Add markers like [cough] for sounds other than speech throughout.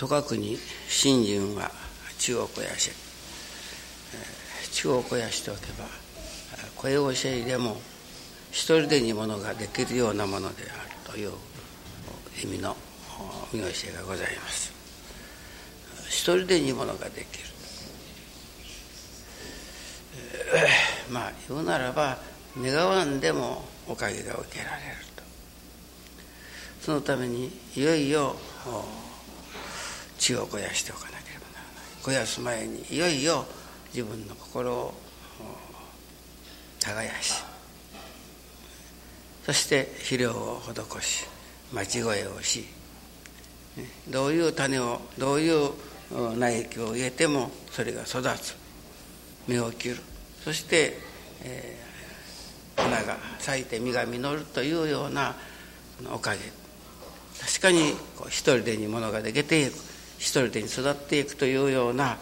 とかくに信心は地を肥やし地を肥やしておけば声教えでも一人でにものができるようなものであるという意味の見教えがございます。一人でにものができる。まあ言うならば願わんでもおかげが受けられると。そのためにいよいよ血を肥やしておかなければならない。肥やす前にいよいよ自分の心を耕しそして肥料を施し待ち声をし。どういう種をどういう苗木を植えてもそれが育つ。芽を切る。そして、えー、花が咲いて実が実るというようなおかげ。確かにこう一人でにものができていく人でに育っていくというような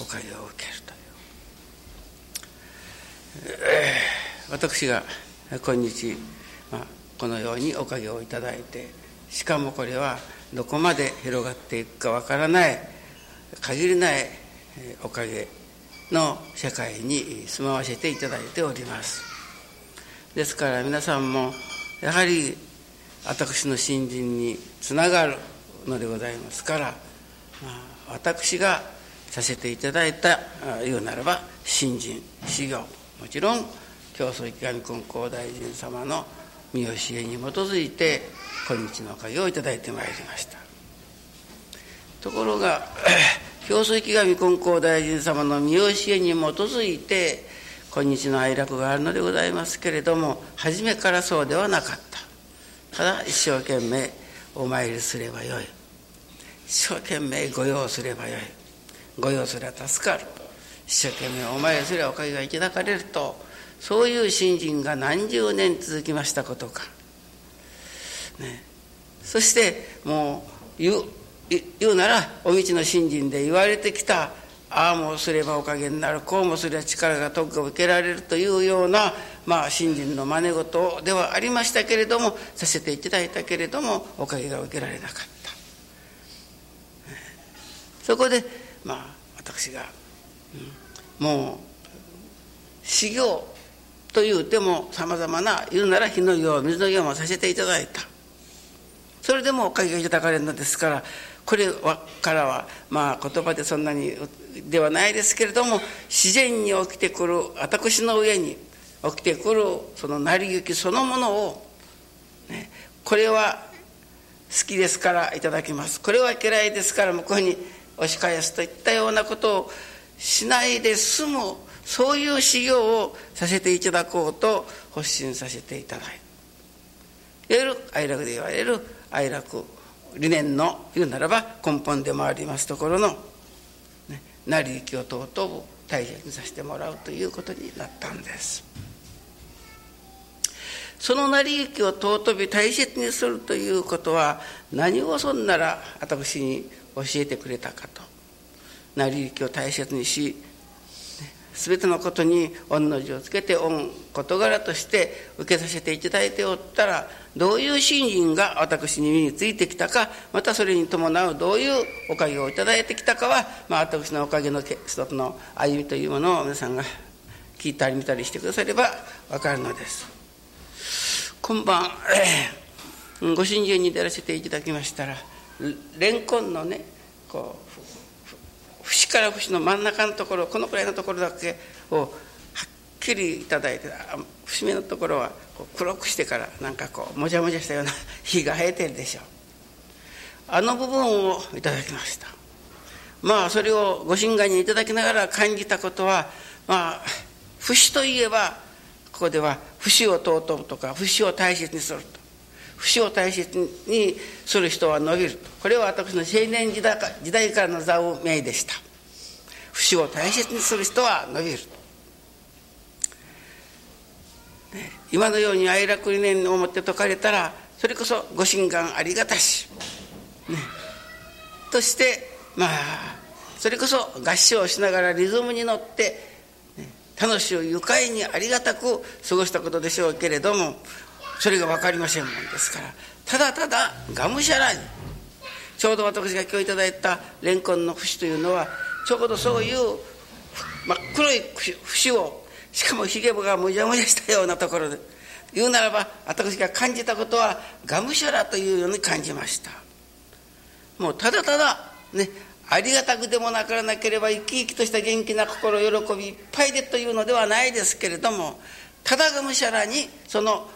おかげを受けるという、私が今日、まあ、このようにおかげをいただいてしかもこれはどこまで広がっていくかわからない限りないおかげの社会に住まわせていただいております。ですから皆さんもやはり私の信心につながるのでございますから、私がさせていただいた言うならば信心修行もちろん教祖池上金光大臣様の見教えに基づいて今日の会をいただいてまいりました。ところが [coughs] 教祖池上金光大臣様の見教えに基づいて今日の哀楽があるのでございますけれども初めからそうではなかった。ただ一生懸命お参りすればよい。一生懸命御用すればよい。御用すれば助かる。一生懸命お参りすればおかげがいただかれると。そういう信心が何十年続きましたことか、ね、そしてもう言う言うならお道の信心で言われてきた。ああもすればおかげになる。こうもすれば力が特が受けられるというような、まあ、信心の真似事ではありましたけれどもさせていただいたけれどもおかげが受けられなかった。そこでまあ私が、うん、もう修行というてもさまざまな言うなら火の用水の用もさせていただいた。それでもおかげがいたかれるのですからこれからはまあ言葉でそんなにではないですけれども自然に起きてくる私の上に起きてくるその成り行きそのものを、ね、これは好きですからいただきます。これは嫌いですから向こうに押し返すといったようなことをしないで済むそういう修行をさせていただこうと発信させていただいていわゆる愛楽で言われる愛楽理念の言うならば根本でもありますところの、ね、成り行きを尊ぶ大切にさせてもらうということになったんです。その成り行きを尊び大切にするということは何をそんなら私に教えてくれたかと。成り行きを大切にし全てのことに御の字をつけて御事柄として受けさせていただいておったらどういう信心が私に身についてきたかまたそれに伴うどういうおかげをいただいてきたかは、まあ、私のおかげの一つの歩みというものを皆さんが聞いたり見たりしてくだされば分かるのです。今晩、えー、ご信心に出らせていただきましたらレンコンのねこう節から節の真ん中のところこのくらいのところだけをはっきりいただいて節目のところはこう黒くしてからなんかこうもじゃもじゃしたような [laughs] 火が生えてるでしょう。あの部分をいただきました。まあそれをご神願にいただきながら感じたことはまあ節といえばここでは節を尊ぶとか節を大切にすると。節を大切にする人は伸びるこれは私の青年時代時代からの座を命でした。節を大切にする人は伸びる今のように愛楽理念を持って説かれたらそれこそご神願ありがたし、ね、としてまあそれこそ合唱しながらリズムに乗って、楽しゅ愉快にありがたく過ごしたことでしょうけれどもそれが分かりませんもんですから。ただただがむしゃらにちょうど私が今日いただいたレンコンの節というのはちょうどそういう真っ黒い節をしかもひげがもじゃもじゃしたようなところで言うならば私が感じたことはがむしゃらというように感じました。もうただただねありがたくでもなからなければ生き生きとした元気な心喜びいっぱいでというのではないですけれどもただがむしゃらにその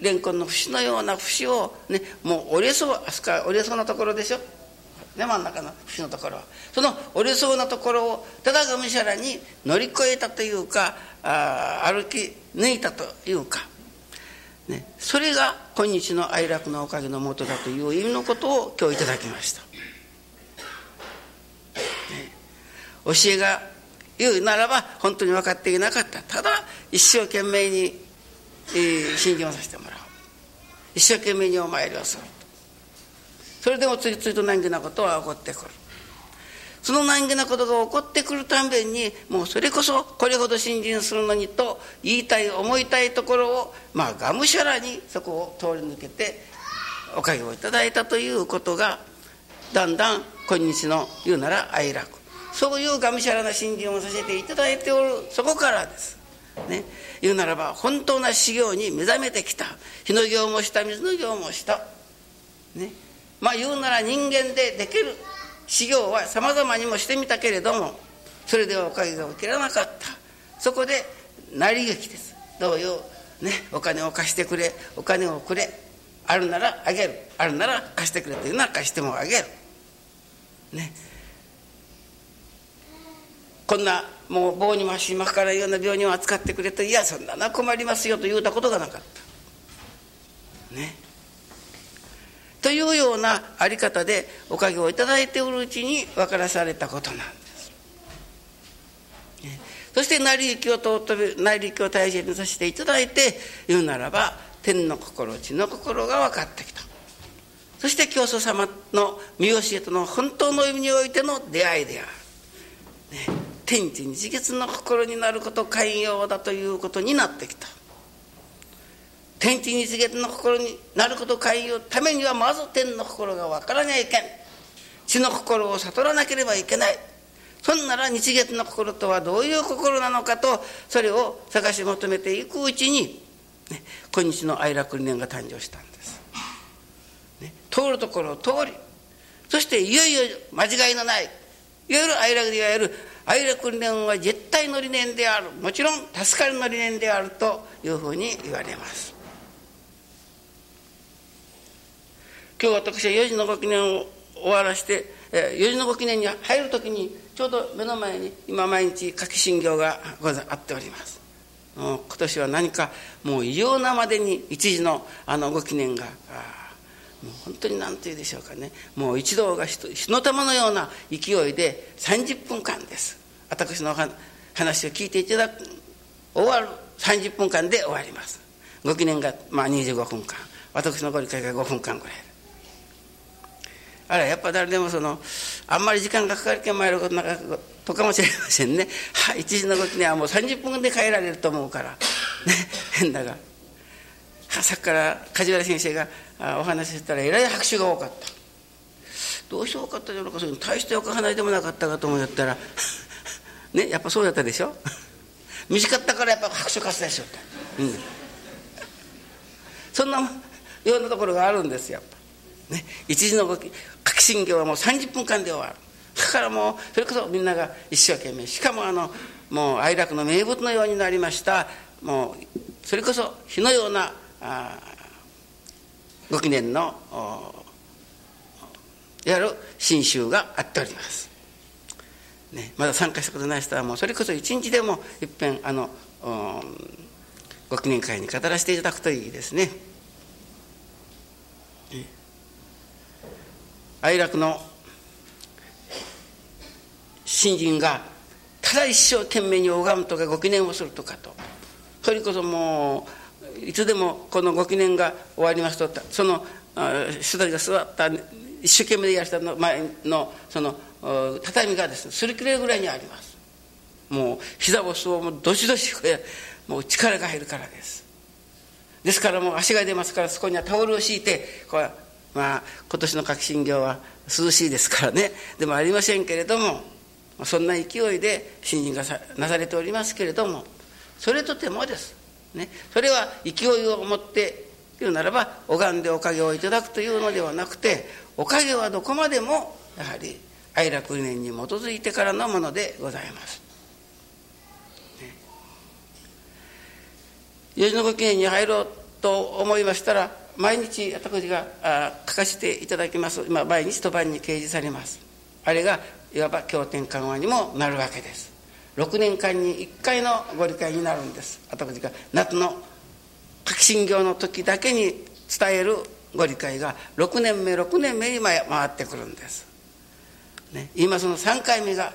レンコンの節のような節をねもう折れそうあそこ折れそうなところでしょ？ね真ん中の節のところ。はその折れそうなところをただがむしゃらに乗り越えたというかあ歩き抜いたというか。ね、それが今日の哀楽のおかげのもとだという意味のことを今日いただきました、ね、教えが言うならば本当に分かっていなかった。ただ一生懸命に、えー、信心をさせてもらう。一生懸命にお参りをするそれでもついついと難儀なことは起こってくる。その難儀なことが起こってくるたんびにもうそれこそこれほど信心するのにと言いたい思いたいところをまあがむしゃらにそこを通り抜けておかげをいただいたということがだんだん今日の言うなら哀楽。そういうがむしゃらな信心をさせていただいておるそこからです。ね、言うならば本当な修行に目覚めてきた。火の行もした水の行もした。ね、まあ言うなら人間でできる。修行はさまざまにもしてみたけれどもそれではおかげが受けらなかった。そこで成り行きです。どういうね。お金を貸してくれ。お金をくれ。あるならあげる。あるなら貸してくれ。というなら貸してもあげる。ね。こんなもう棒にし巻からような病人を扱ってくれといやそんなの困りますよと言うたことがなかった。ね。というようなあり方でおかげをいただいておるうちに分からされたことなんです。そして成り行きを尊び成り行きを大切にさせていただいて言うならば天の心地の心が分かってきた。そして教祖様の見教えとの本当の意味においての出会いである、天地日月の心になること寛容だということになってきた。天地日月の心になること寛容ためにはまず天の心が分からにゃいけん。地の心を悟らなければいけない。そんなら日月の心とはどういう心なのかとそれを探し求めていくうちに、ね、今日の愛楽理念が誕生したんです、ね、通るところを通りそしていよいよ間違いのないいわゆる愛楽でいわゆる愛楽理念は絶対の理念である。もちろん助かりの理念であるというふうに言われます。今日私は4時のご記念を終わらして、え4時のご記念に入る時にちょうど目の前に今毎日書き信行があっております。今年は何かもう異様なまでに一時のあのご記念がもう本当に何て言うでしょうかね。もう一同が火の玉のような勢いで30分間です。私の話を聞いていただく終わる30分間で終わります。ご記念がまあ25分間私のご理解が5分間ぐらい。あらやっぱ誰でもそのあんまり時間がかかるけん参ることなかとかもしれませんね。はい一時の動きにはもう30分で帰られると思うから。ね変だが。さっきから梶原先生がお話ししたらえらい拍手が多かった。どうして多かったじゃろうかそういう大しておかないでもなかったかと思ったら [laughs] ねやっぱそうだったでしょ？短かったからやっぱ拍手喝采しよった、うん、そんなようなところがあるんですよね、一時の書き信行はもう30分間で終わる。だからもうそれこそみんなが一生懸命。しかもあのもう愛楽の名物のようになりました。もうそれこそ火のようなご記念のいわゆる新宗があっております、ね、まだ参加したことない人はもうそれこそ一日でもいっぺんあのご記念会に語らせていただくといいですね。哀楽の新人がただ一生懸命に拝むとかご記念をするとかと。それこそもういつでもこのご記念が終わりますとその人たちが座った一生懸命やる人の前のその畳がですねすり切れるぐらいにあります。もう膝をそうもどしどしもう力が入るからです。ですからもう足が出ますからそこにはタオルを敷いてこうまあ今年の革新業は涼しいですからね。でもありませんけれどもそんな勢いで信心がなされておりますけれどもそれとてもです、ね、それは勢いを持って言うならば拝んでおかげをいただくというのではなくておかげはどこまでもやはり愛楽理念に基づいてからのものでございます。吉野ご記念に入ろうと思いましたら毎日私があ書かせていただきます。今毎日と晩に掲示されます。あれがいわば経典緩和にもなるわけです。6年間に1回のご理解になるんです。私が夏の革新業の時だけに伝えるご理解が6年目6年目に回ってくるんです、ね、今その3回目が、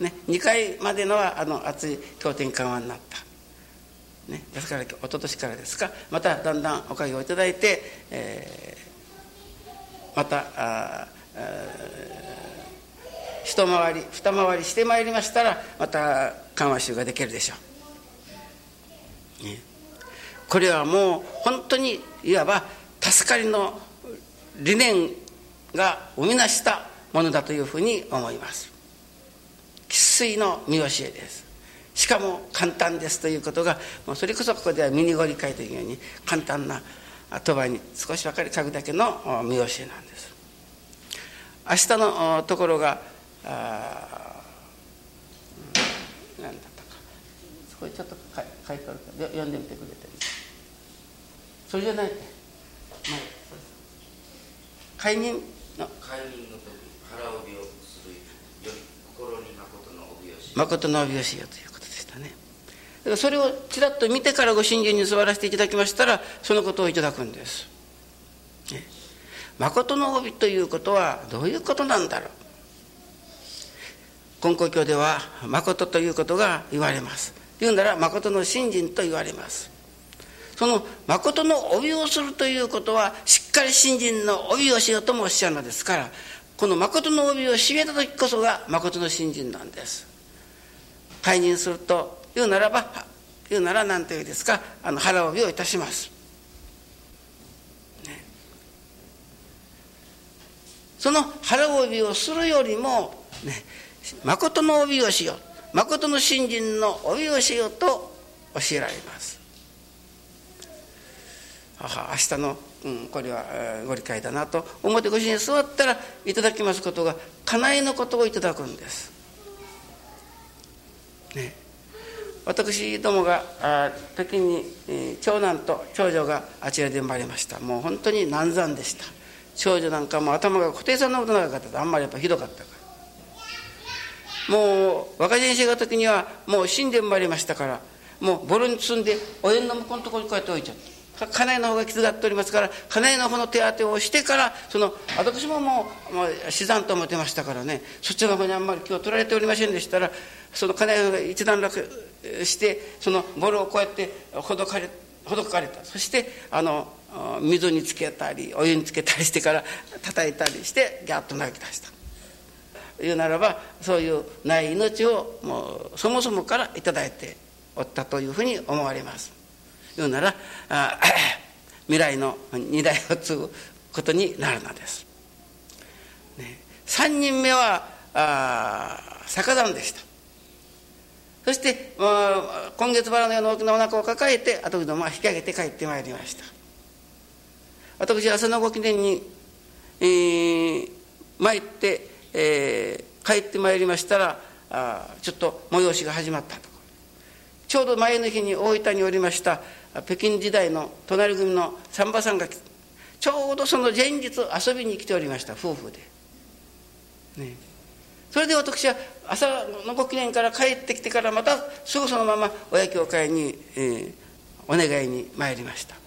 ね、2回までのはあの熱い経典緩和になった。ね、ですから一昨年からですか。まただんだんおかげをいただいて、えー、またあ一回り二回りしてまいりましたらまた緩和集ができるでしょう、ね、これはもう本当にいわば助かりの理念が生み出したものだというふうに思います。生粋の見教えです。しかも簡単ですということがもうそれこそここではミニご理解というように簡単な言葉に少し分かり書くだけの見教えなんです。明日のところが何だったか。そこにちょっと書いてあるから読んでみてくれてそれじゃない。って、まあ、解任の解任の時腹帯をするより心に誠の帯をし誠の帯をしようというそれをちらっと見てからご信心に座らせていただきましたらそのことをいただくんです。誠の帯ということはどういうことなんだろう根高教では誠ということが言われます。言うなら誠の信心と言われます。その誠の帯をするということはしっかり信心の帯をしようともおっしゃるのですからこの誠の帯を締めた時こそが誠の信心なんです。解任すると言うならば言うなら何というですかあの腹帯をいたします、ね、その腹帯をするよりも、ね、誠の帯をしよ。う誠の信心の帯をしようと教えられます。は明日の、うん、これはご理解だなと思ってご主人座ったらいただきますことが家内のことをいただくんです。ね。私どもがあ時に、えー、長男と長女があちらで生まれました。もう本当に難産でした。長女なんかも頭が固定さんのことなかった。あんまりやっぱひどかったから。もう若人生が時にはもう死んで生まれましたからもうボロに積んでお縁の向こうのところにこうやって置いちゃった家内の方が傷がっておりますから家内の方の手当てをしてからその私ももう、もう死産と思ってましたからねそっちの方にあんまり気を取られておりませんでしたらその家内が一段落してそのボロをこうやってほどかれほどかれた。そしてあの水につけたりお湯につけたりしてから叩いたりしてギャッと泣き出した。言うならばそういうない命をもうそもそもから頂いておったというふうに思われます。言うならあ [coughs] 未来の二代を継ぐことになるのです、ね、3人目はあ酒山でした。そして、今月腹のような大きなお腹を抱えて後ども引き上げて帰ってまいりました。私朝のご記念に、えー、参って、えー、帰ってまいりましたらあちょっと催しが始まったと。ちょうど前の日に大分におりました北京時代の隣組の三馬さんがちょうどその前日遊びに来ておりました夫婦で。ね。それで私は朝のご記念から帰ってきてからまたすぐそのまま親教会に、えー、お願いに参りました。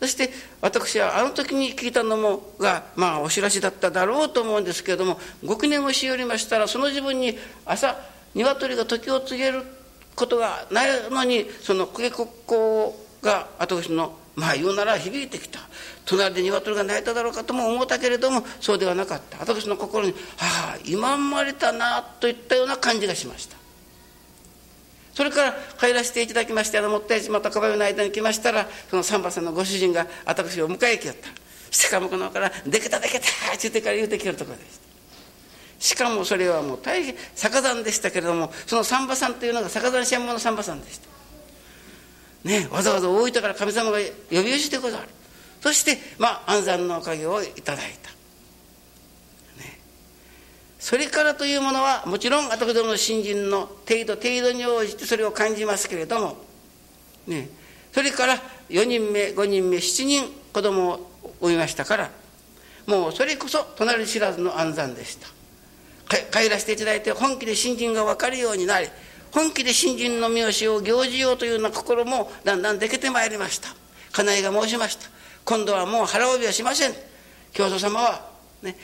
そして私はあの時に聞いたのもがまあお知らせだっただろうと思うんですけれどもご記念をしおりましたらその自分に朝鶏が時を告げることがないのにその公家国交が私のまあ言うなら響いてきた。隣で鶏が鳴いただろうかとも思ったけれどもそうではなかった。私の心に「はあ今生まれたな」といったような感じがしました。それから帰らせていただきましてあのもったいまたかばよの間に来ましたらその三馬さんのご主人が私を迎えきやった。しかもこのから「でけたでけた!」って言ってから言うてきるところでした。しかもそれはもう大変逆山でしたけれどもその三馬さんというのが逆山専門の三馬さんでした。ねわざわざ大分から神様が呼び寄せてくださる。そしてまあ安産のおかげをいただいた、それからというものはもちろん私どもの新人の程度程度に応じてそれを感じますけれども。ね。それから4人目5人目7人子供を産みましたから。もうそれこそ隣知らずの安産でした。帰らせていただいて本気で新人が分かるようになり本気で新人の三好を行じようというような心もだんだんでけてまいりました。家内が申しました。今度はもう腹帯はしません。教祖様はね。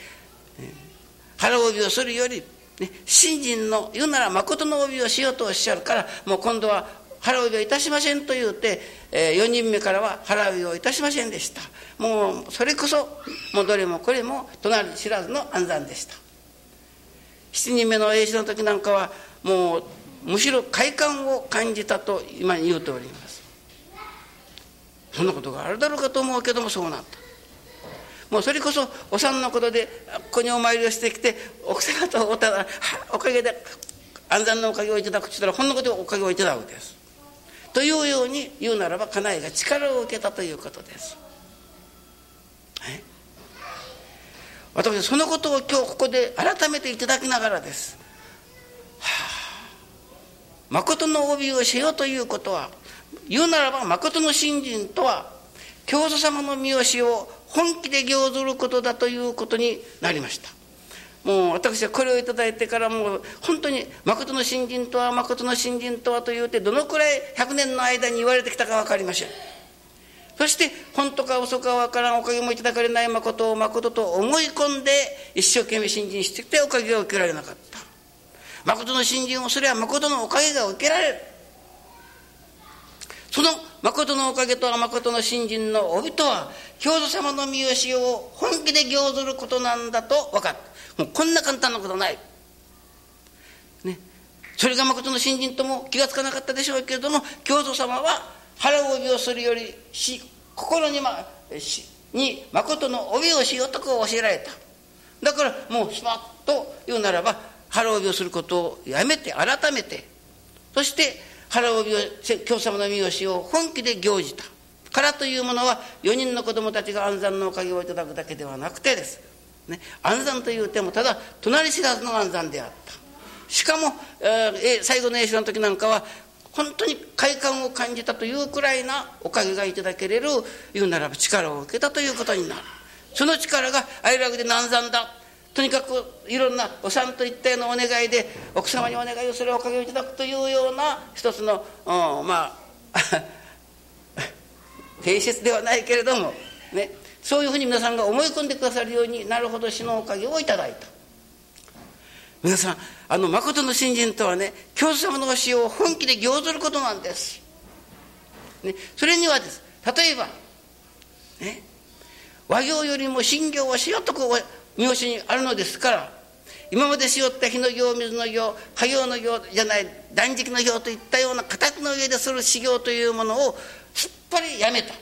腹帯をするより、ね、新人の言うなら誠の帯をしようとおっしゃるからもう今度は腹帯をいたしませんと言うて、えー、4人目からは腹帯をいたしませんでした。もうそれこそもうどれもこれも隣知らずの暗算でした。7人目の英史の時なんかはもうむしろ快感を感じたと今言うております。そんなことがあるだろうかと思うけどもそうなった。もうそれこそお産のことでここにお参りをしてきて奥様とおただおかげで安産のおかげをいただくとしたらほんのことでおかげをいただくです。というように言うならば家内が力を受けたということです。私そのことを今日ここで改めていただきながらです。はあ、誠の帯をしようということは言うならば誠の信心とは教祖様の見教えを本気で行ずることだということになりました。もう私はこれを頂いてからもう本当に誠の信心とは誠の信心とはというてどのくらい100年の間に言われてきたか分かりません。そして本当か嘘かわからんおかげもいただかれない誠を誠と思い込んで一生懸命信心してきておかげを受けられなかった誠の信心をすれば誠のおかげが受けられるその誠のおかげと誠の信心の帯とは教祖様の見教えを本気で行ずることなんだと分かった。もうこんな簡単なことない。ね。それが誠の信心とも気が付かなかったでしょうけれども教祖様は腹帯をするよりし心に,、ま、しに誠の帯をしようとこう教えられた。だからもうスマッと言うならば腹帯をすることをやめて改めてそして腹帯を教様の見教を本気で行じた。からというものは4人の子供たちが安産のおかげをいただくだけではなくてです、ね、安産というてもただ隣知らずの安産であった。しかも、えー、最後の栄唱の時なんかは本当に快感を感じたというくらいなおかげがいただけれる言うならば力を受けたということになる。その力が愛楽で難産だ。とにかくいろんなお産といったようなお願いで奥様にお願いをするおかげをいただくというような一つの、うん、まあ [laughs] 定説ではないけれどもねそういうふうに皆さんが思い込んでくださるようになるほど死のおかげをいただいた。皆さんあの誠の信心とはね教祖様の教えを本気で行ずることなんです、ね、それにはです例えばね和行よりも信行はしようとこう見教えにあるのですから今までしよった火の行水の行火行の行じゃない断食の行といったような形の上でする修行というものをすっぱりやめた。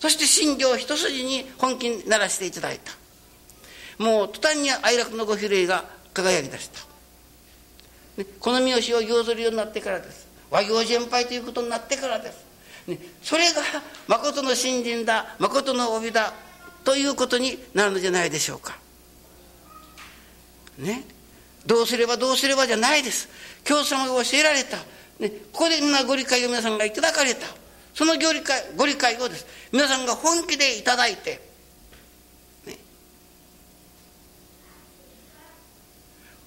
そして信行一筋に本気にならせていただいた。もう途端に哀楽のご比例が輝き出した、ね、この三好を行ずるようになってからです。和行全廃ということになってからです、ね、それが誠の信心だ誠の帯だということになるのじゃないでしょうか。ね。どうすればどうすればじゃないです。教祖様が教えられた、ね、ここでなご理解を皆さんがいただかれた。そのご理解ご理解をです。皆さんが本気でいただいて。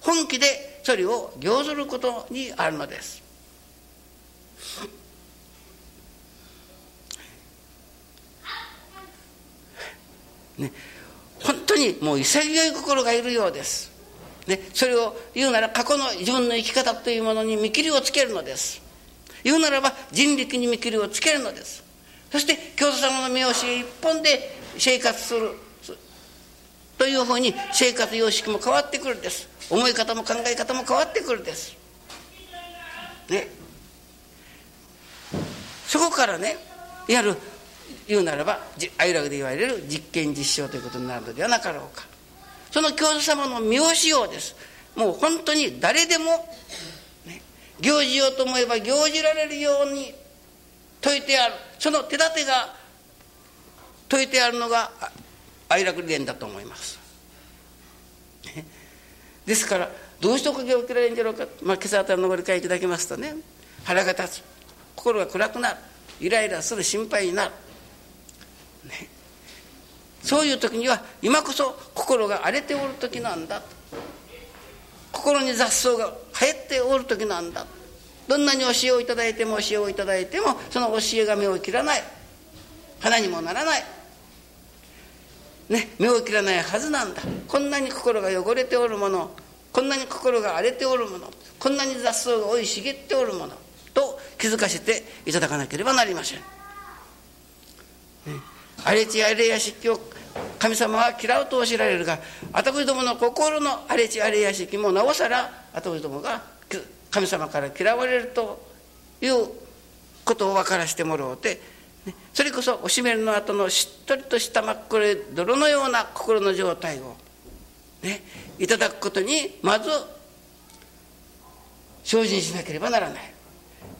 本気でそれを行ずることにあるのです。ね、本当にもう潔い心がいるようです。ね、それを言うなら過去の自分の生き方というものに見切りをつけるのです。言うならば人力に見切りをつけるのです。そして教祖様の見教え一本で生活するというふうに生活様式も変わってくるんです。思い方も考え方も変わってくるんですねそこからねいわゆる言うならば愛楽で言われる実験実証ということになるのではなかろうか。その教祖様の見教しようです。もう本当に誰でも、ね、行事ようと思えば行じられるように説いてある。その手立てが説いてあるのが愛楽伝だと思います、ね、ですからどうしておかげを受けられるんじゃろうか、まあ、今朝あたりのご理解いただきますとね腹が立つ。心が暗くなる。イライラする心配になる、ね、そういう時には今こそ心が荒れておる時なんだ。心に雑草が生えておる時なんだ。どんなに教えをいただいても教えをいただいてもその教えが目を切らない。花にもならない。ね目を切らないはずなんだ。こんなに心が汚れておるものこんなに心が荒れておるものこんなに雑草が生い茂っておるものと気づかせていただかなければなりません、ね、荒れ地荒れ屋敷を神様は嫌うと教えられるが私どもの心の荒れ地荒れ屋敷もなおさら私どもが神様から嫌われるということを分からしてもらおうてそれこそおしめるの後のしっとりとした真っ黒い泥のような心の状態を、ね、いただくことにまず精進しなければならない。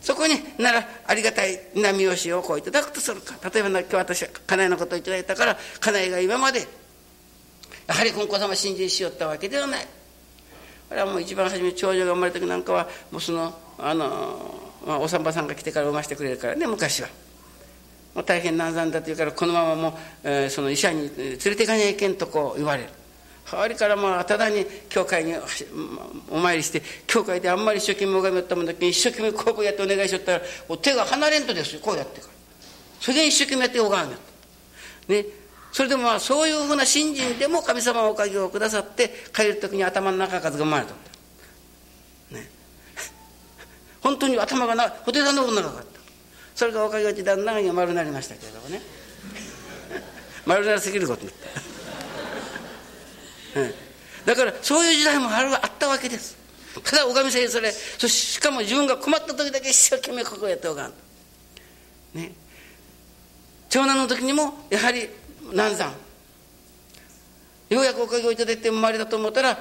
そこにならありがたい波押しをこういただくとするか例えば今日私は家内のことをいただいたから家内が今までやはり金子様信心しよったわけではないこれはもう一番初め長女が生まれた時なんかはもうそのあの、まあ、お産婆さんが来てから産ませてくれるからね昔は。もう大変難産だというからこのままもう、えー、その医者に連れていかなきゃいけんとこう言われる。周りからまあただに教会にお参りして教会であんまり一生懸命拝みよったもんだけ一生懸命こうやってお願いしよったら手が離れんとですよこうやってからそれで一生懸命やって拝みよったねそれでもまあそういうふうな信心でも神様はおかげをくださって帰る時に頭の中数が生まれたんだ。ね。本当に頭がな、布袋さんのこと長かった。それがおかげで旦那が丸になりましたけれどもね。丸なりすぎることになった。うん、だからそういう時代もあるあったわけです。ただおかみさんにそれそしかも自分が困った時だけ一生懸命ここをやっておかん。ね。長男の時にもやはり難産ようやくおかげをいただいて生まれたと思ったら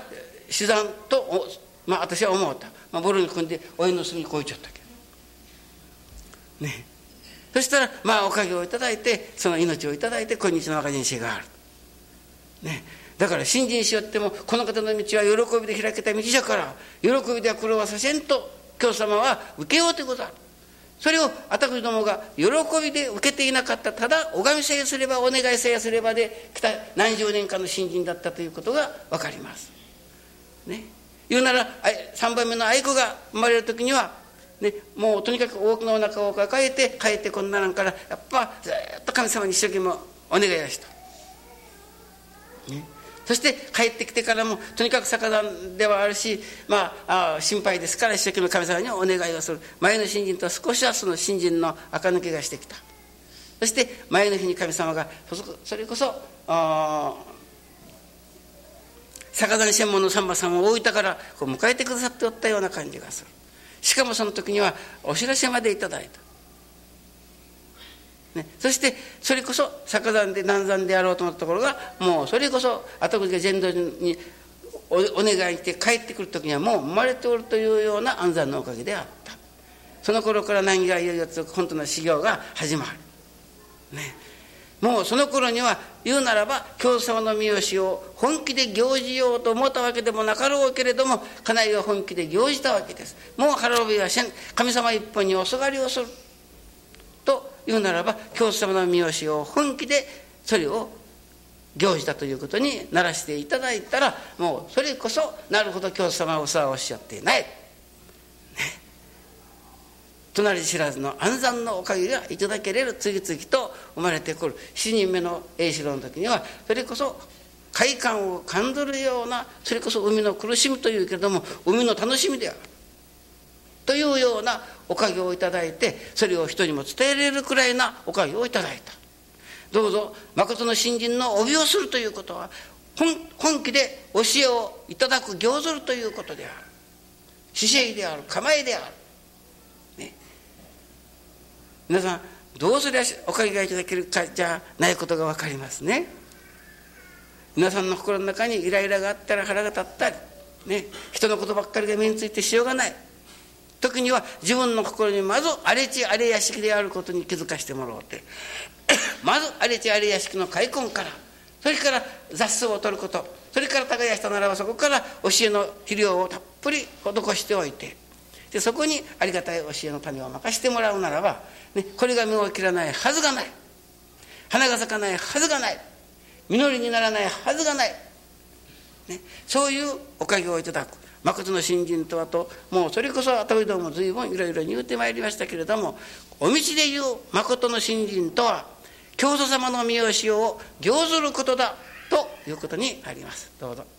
死産とまあ私は思った、まあ、ボロに組んで親の隅にこいちゃったけどね。そしたらまあおかげをいただいてその命をいただいて今日の若人生がある。ね。だから信心しよってもこの方の道は喜びで開けた道じゃから喜びでは苦労はさせんと今日様は受けようでござるそれを私どもが喜びで受けていなかったただ拝みさえすればお願いさえすればで来た何十年間の新人だったということが分かります。ね、言うなら3番目の愛子が生まれる時には、ね、もうとにかく多くのお腹を抱えて帰ってこんななんからやっぱずっと神様に一生懸命お願いをした。ねそして帰ってきてからもとにかく逆断ではあるし、まあ、あ心配ですから一生懸命神様にお願いをする。前の新人とは少しはその新人の垢抜けがしてきた。そして前の日に神様がそれこそ逆断専門の三馬さんを置いたからこう迎えてくださっておったような感じがする。しかもその時にはお知らせまでいただいた。ね、そしてそれこそ逆山で南山であろうと思ったところがもうそれこそ後口が全土にお願いして帰ってくる時にはもう生まれておるというような安産のおかげであった。その頃から難儀がいよいよ本当の修行が始まる、ね、もうその頃には言うならば教祖様の三好を本気で行じようと思ったわけでもなかろうけれども家内は本気で行じたわけです。もう腹帯は神様一本におすがりをする。言うならば教祖様の見教を本気でそれを行事だということにならしていただいたらもうそれこそなるほど教祖様はお世話をおっしゃっていない、ね、隣知らずの安産のおかげがいただけれる次々と生まれてくる。7人目の栄四郎の時にはそれこそ快感を感じるようなそれこそ海の苦しみというけれども海の楽しみである。というようなおかげをいただいてそれを人にも伝えられるくらいなおかげをいただいた。どうぞ誠の新人の帯をするということは本気で教えをいただく行ずるということである。姿勢である構えである、ね、皆さんどうすりゃおかげがいただけるかじゃないことが分かりますね。皆さんの心の中にイライラがあったら腹が立ったり、ね、人のことばっかりが目についてしようがない。時には自分の心にまず荒れ地荒れ屋敷であることに気づかせてもらおうって。[coughs] まず荒れ地荒れ屋敷の開墾からそれから雑草を取ることそれから耕したならばそこから教えの肥料をたっぷり施しておいてでそこにありがたい教えの種を任してもらうならば、ね、これが実を切らないはずがない。花が咲かないはずがない。実りにならないはずがない、ね、そういうおかげをいただく。誠の新人とはともうそれこそ後ほども随分いろいろに言うてまいりましたけれどもお道で言う誠の新人とは教祖様の御教えを行ずることだということにあります。どうぞ。